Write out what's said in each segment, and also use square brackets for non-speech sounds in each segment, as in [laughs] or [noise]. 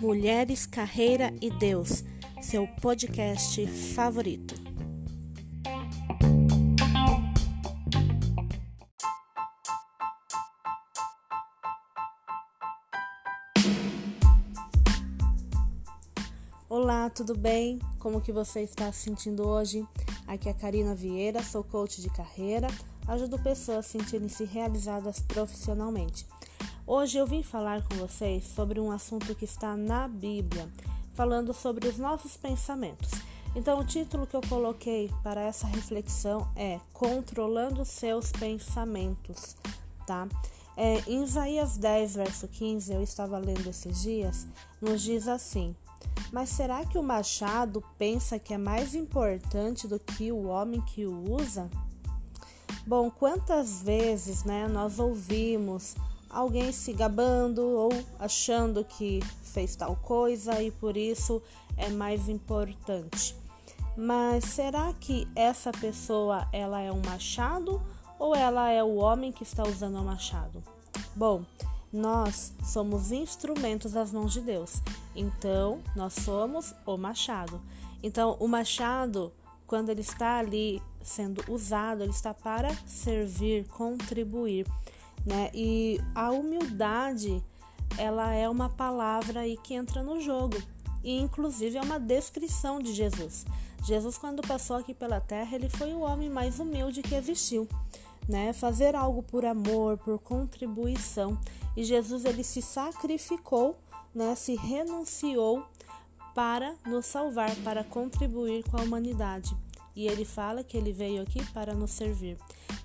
Mulheres, Carreira e Deus, seu podcast favorito. Olá, tudo bem? Como que você está se sentindo hoje? Aqui é a Karina Vieira, sou coach de carreira, ajudo pessoas a sentirem-se realizadas profissionalmente. Hoje eu vim falar com vocês sobre um assunto que está na Bíblia, falando sobre os nossos pensamentos. Então, o título que eu coloquei para essa reflexão é Controlando seus pensamentos, tá? É, em Isaías 10, verso 15, eu estava lendo esses dias, nos diz assim: Mas será que o machado pensa que é mais importante do que o homem que o usa? Bom, quantas vezes né, nós ouvimos alguém se gabando ou achando que fez tal coisa e por isso é mais importante. Mas será que essa pessoa ela é um machado ou ela é o homem que está usando o machado? Bom, nós somos instrumentos das mãos de Deus. Então, nós somos o machado. Então, o machado, quando ele está ali sendo usado, ele está para servir, contribuir né? E a humildade, ela é uma palavra aí que entra no jogo e inclusive é uma descrição de Jesus. Jesus quando passou aqui pela terra, ele foi o homem mais humilde que existiu, né? Fazer algo por amor, por contribuição. E Jesus ele se sacrificou, né? Se renunciou para nos salvar, para contribuir com a humanidade. E ele fala que ele veio aqui para nos servir.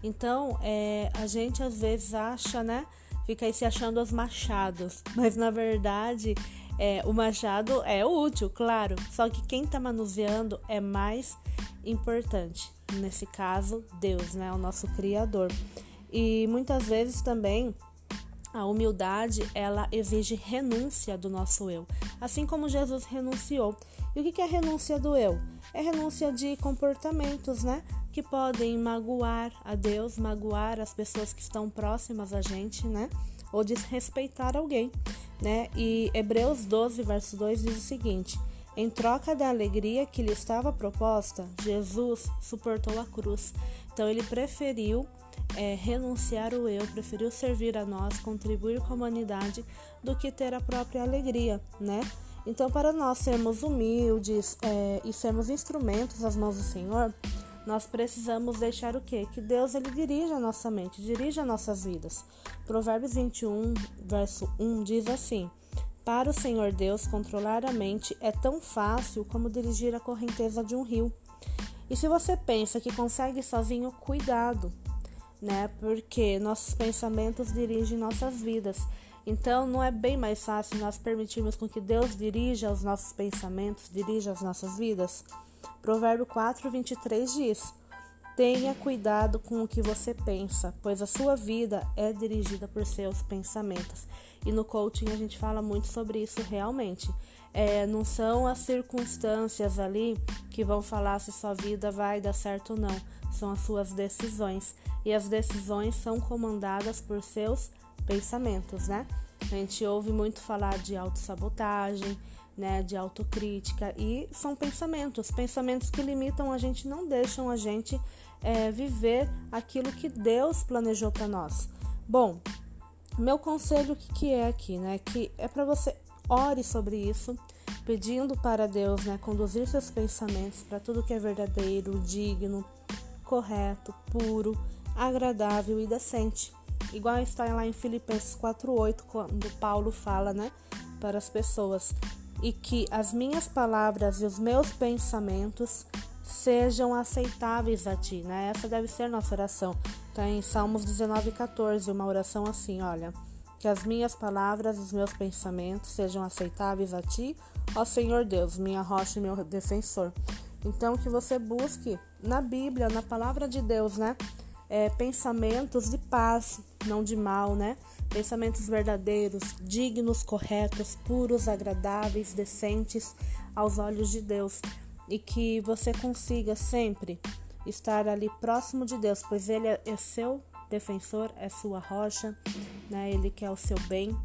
Então, é, a gente às vezes acha, né? Fica aí se achando os machados, [laughs] mas na verdade é, o machado é útil, claro, só que quem está manuseando é mais importante. Nesse caso, Deus, né? O nosso Criador. E muitas vezes também a humildade ela exige renúncia do nosso eu, assim como Jesus renunciou. E o que é renúncia do eu? É renúncia de comportamentos, né? Que podem magoar a Deus, magoar as pessoas que estão próximas a gente, né? Ou desrespeitar alguém, né? E Hebreus 12, verso 2 diz o seguinte: Em troca da alegria que lhe estava proposta, Jesus suportou a cruz. Então ele preferiu é, renunciar o eu, preferiu servir a nós, contribuir com a humanidade, do que ter a própria alegria, né? Então, para nós sermos humildes é, e sermos instrumentos nas mãos do Senhor, nós precisamos deixar o quê? Que Deus ele dirija a nossa mente, dirija nossas vidas. Provérbios 21, verso 1 diz assim: Para o Senhor Deus controlar a mente é tão fácil como dirigir a correnteza de um rio. E se você pensa que consegue sozinho, cuidado, né? Porque nossos pensamentos dirigem nossas vidas. Então, não é bem mais fácil nós permitirmos com que Deus dirija os nossos pensamentos, dirija as nossas vidas? Provérbio 4, 23 diz: Tenha cuidado com o que você pensa, pois a sua vida é dirigida por seus pensamentos. E no coaching a gente fala muito sobre isso realmente. É, não são as circunstâncias ali que vão falar se sua vida vai dar certo ou não, são as suas decisões. E as decisões são comandadas por seus pensamentos, né? A gente ouve muito falar de autossabotagem, né, de autocrítica e são pensamentos, pensamentos que limitam a gente, não deixam a gente é, viver aquilo que Deus planejou para nós. Bom, meu conselho que, que é aqui, né, que é para você ore sobre isso, pedindo para Deus, né, conduzir seus pensamentos para tudo que é verdadeiro, digno, correto, puro, agradável e decente. Igual está lá em Filipenses 4:8, quando Paulo fala, né, para as pessoas, e que as minhas palavras e os meus pensamentos sejam aceitáveis a ti, né? Essa deve ser nossa oração. Está em Salmos 19:14, uma oração assim, olha: que as minhas palavras os meus pensamentos sejam aceitáveis a ti, ó Senhor Deus, minha rocha e meu defensor. Então que você busque na Bíblia, na palavra de Deus, né? é, pensamentos de paz, não de mal, né? Pensamentos verdadeiros, dignos, corretos, puros, agradáveis, decentes aos olhos de Deus. E que você consiga sempre estar ali próximo de Deus, pois Ele é seu defensor, é sua rocha, né? Ele quer o seu bem.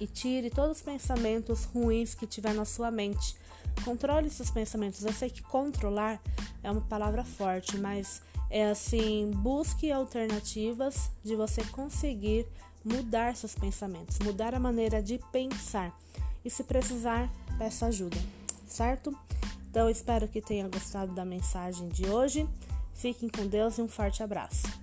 E tire todos os pensamentos ruins que tiver na sua mente. Controle seus pensamentos. Eu sei que controlar é uma palavra forte, mas é assim, busque alternativas de você conseguir mudar seus pensamentos, mudar a maneira de pensar. E se precisar, peça ajuda, certo? Então, espero que tenha gostado da mensagem de hoje. Fiquem com Deus e um forte abraço.